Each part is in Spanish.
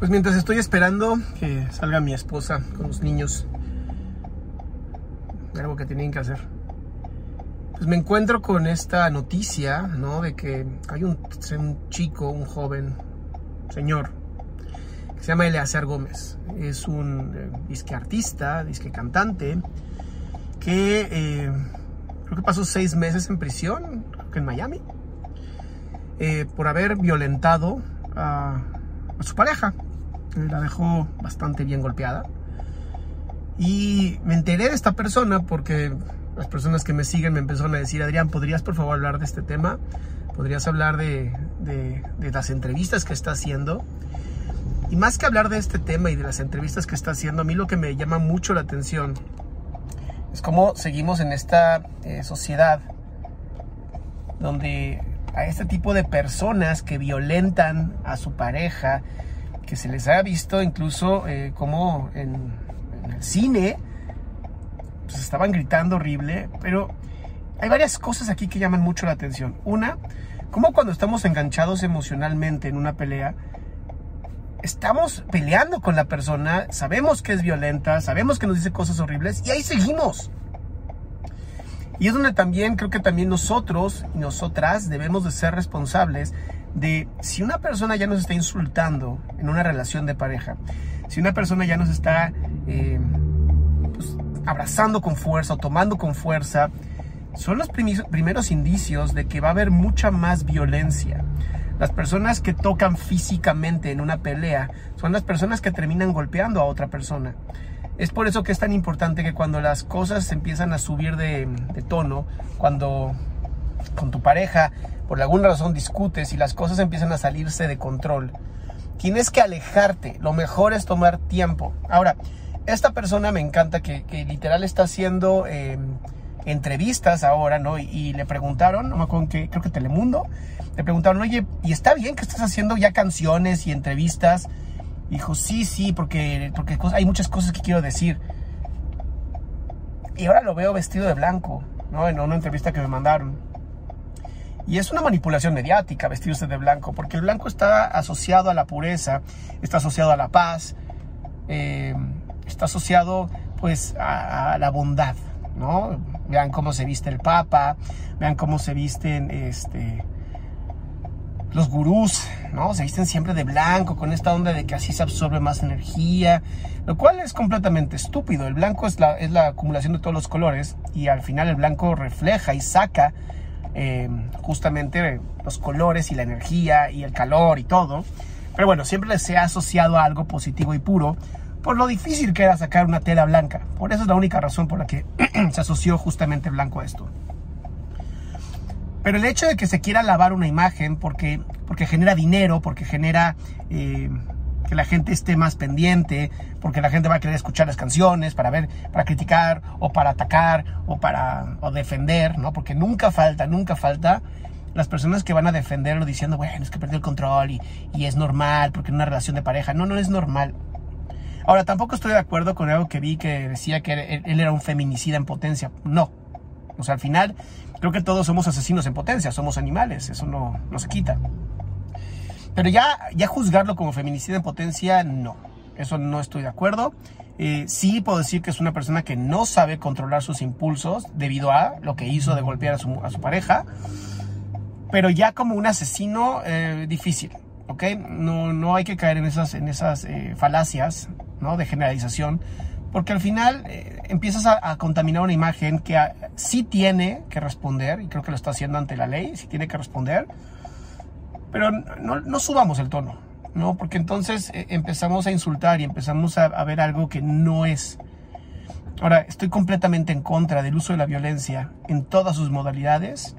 Pues mientras estoy esperando que salga mi esposa con los niños, algo que tienen que hacer, pues me encuentro con esta noticia, ¿no? De que hay un, un chico, un joven, señor, que se llama Eleazar Gómez. Es un eh, disque artista, disque cantante, que eh, creo que pasó seis meses en prisión, creo que en Miami, eh, por haber violentado a su pareja. La dejó bastante bien golpeada. Y me enteré de esta persona porque las personas que me siguen me empezaron a decir, Adrián, ¿podrías por favor hablar de este tema? ¿Podrías hablar de, de, de las entrevistas que está haciendo? Y más que hablar de este tema y de las entrevistas que está haciendo, a mí lo que me llama mucho la atención es cómo seguimos en esta eh, sociedad donde a este tipo de personas que violentan a su pareja, que se les ha visto incluso eh, como en, el cine, pues estaban gritando horrible, pero hay varias cosas aquí que llaman mucho la atención. Una, como cuando estamos enganchados emocionalmente en una pelea, estamos peleando con la persona, sabemos que es violenta, sabemos que nos dice cosas horribles y ahí seguimos. Y es donde también creo que también nosotros y nosotras debemos de ser responsables de si una persona ya nos está insultando en una relación de pareja, si una persona ya nos está eh, pues, abrazando con fuerza o tomando con fuerza, son los primeros indicios de que va a haber mucha más violencia. Las personas que tocan físicamente en una pelea son las personas que terminan golpeando a otra persona. Es por eso que es tan importante que cuando las cosas empiezan a subir de, de tono, cuando con tu pareja por alguna razón discutes y las cosas empiezan a salirse de control, tienes que alejarte. Lo mejor es tomar tiempo. Ahora, esta persona me encanta que, que literal está haciendo eh, entrevistas ahora, ¿no? Y, y, le preguntaron, no me acuerdo que, creo que Telemundo, le preguntaron, oye, ¿y está bien que estás haciendo ya canciones y entrevistas? Dijo, sí, sí, porque, porque hay muchas cosas que quiero decir. Y ahora lo veo vestido de blanco, ¿no? En una entrevista que me mandaron. Y es una manipulación mediática vestirse de blanco, porque el blanco está asociado a la pureza, está asociado a la paz, eh, está asociado pues a, a, la bondad, ¿no? Vean cómo se viste el Papa, vean cómo se visten este, los gurús, ¿no? Se visten siempre de blanco, con esta onda de que así se absorbe más energía, lo cual es completamente estúpido. El blanco es la, es la acumulación de todos los colores y al final el blanco refleja y saca eh, justamente los colores y la energía y el calor y todo. Pero bueno, siempre se ha asociado a algo positivo y puro por lo difícil que era sacar una tela blanca. Por eso es la única razón por la que se asoció justamente blanco a esto. Pero el hecho de que se quiera lavar una imagen porque, porque genera dinero, porque genera eh, que la gente esté más pendiente, porque la gente va a querer escuchar las canciones para ver, para criticar o para atacar o para o defender, ¿no? Porque nunca falta, nunca falta las personas que van a defenderlo diciendo, bueno, es que perdió el control y, y es normal porque en una relación de pareja. No, no es normal. Ahora, tampoco estoy de acuerdo con algo que vi que decía que él, era un feminicida en potencia. No. O sea, al final, creo que todos somos asesinos en potencia, somos animales, eso no, no se quita. Pero ya, ya juzgarlo como feminicida en potencia, no. Eso no estoy de acuerdo. Eh, sí puedo decir que es una persona que no sabe controlar sus impulsos debido a lo que hizo de golpear a su, a su pareja. Pero ya como un asesino, eh, difícil. ¿ok? No, no hay que caer en esas, en esas eh, falacias ¿no? de generalización, porque al final empiezas a, contaminar una imagen que sí tiene que responder, y creo que lo está haciendo ante la ley, sí tiene que responder, pero no, no subamos el tono, ¿no? Porque entonces eh, empezamos a insultar y empezamos a, a ver algo que no es. Ahora, estoy completamente en contra del uso de la violencia en todas sus modalidades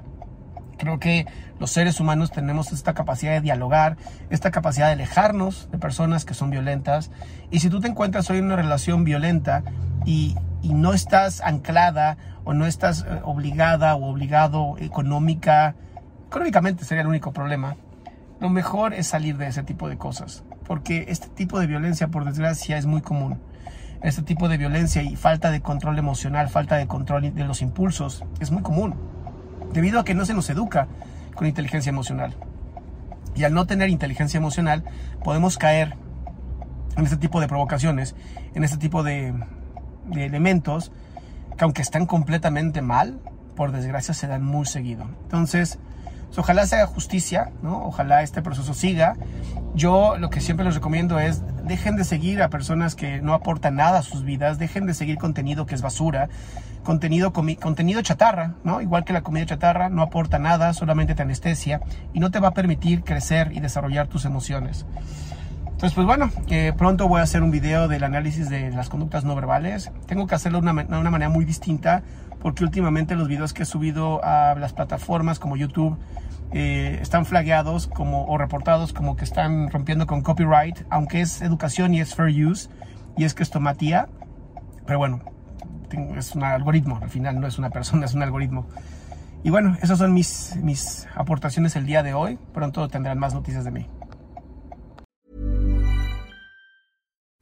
Creo que los seres humanos tenemos esta capacidad de dialogar, esta capacidad de alejarnos de personas que son violentas. Y si tú te encuentras hoy en una relación violenta y, no estás anclada o no estás eh, obligada o obligado económica, económicamente sería el único problema, lo mejor es salir de ese tipo de cosas. Porque este tipo de violencia, por desgracia, es muy común. Este tipo de violencia y falta de control emocional, falta de control de los impulsos, es muy común debido a que no se nos educa con inteligencia emocional. Y al no tener inteligencia emocional, podemos caer en este tipo de provocaciones, en este tipo de, elementos que aunque están completamente mal, por desgracia se dan muy seguido. Entonces, ojalá se haga justicia, ¿no? Ojalá este proceso siga. Yo lo que siempre les recomiendo es dejen de seguir a personas que no aportan nada a sus vidas, dejen de seguir contenido que es basura, contenido, contenido chatarra, ¿no? Igual que la comida chatarra, no aporta nada, solamente te anestesia y no te va a permitir crecer y desarrollar tus emociones. Entonces, pues bueno, pronto voy a hacer un video del análisis de las conductas no verbales. Tengo que hacerlo de una, una manera muy distinta porque últimamente los videos que he subido a las plataformas como YouTube eh, están flagueados como, o reportados como que están rompiendo con copyright, aunque es educación y es fair use y es que esto matía. Pero bueno, es un algoritmo, al final no es una persona, es un algoritmo. Y bueno, esas son mis, mis aportaciones el día de hoy. Pronto tendrán más noticias de mí.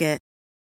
Target.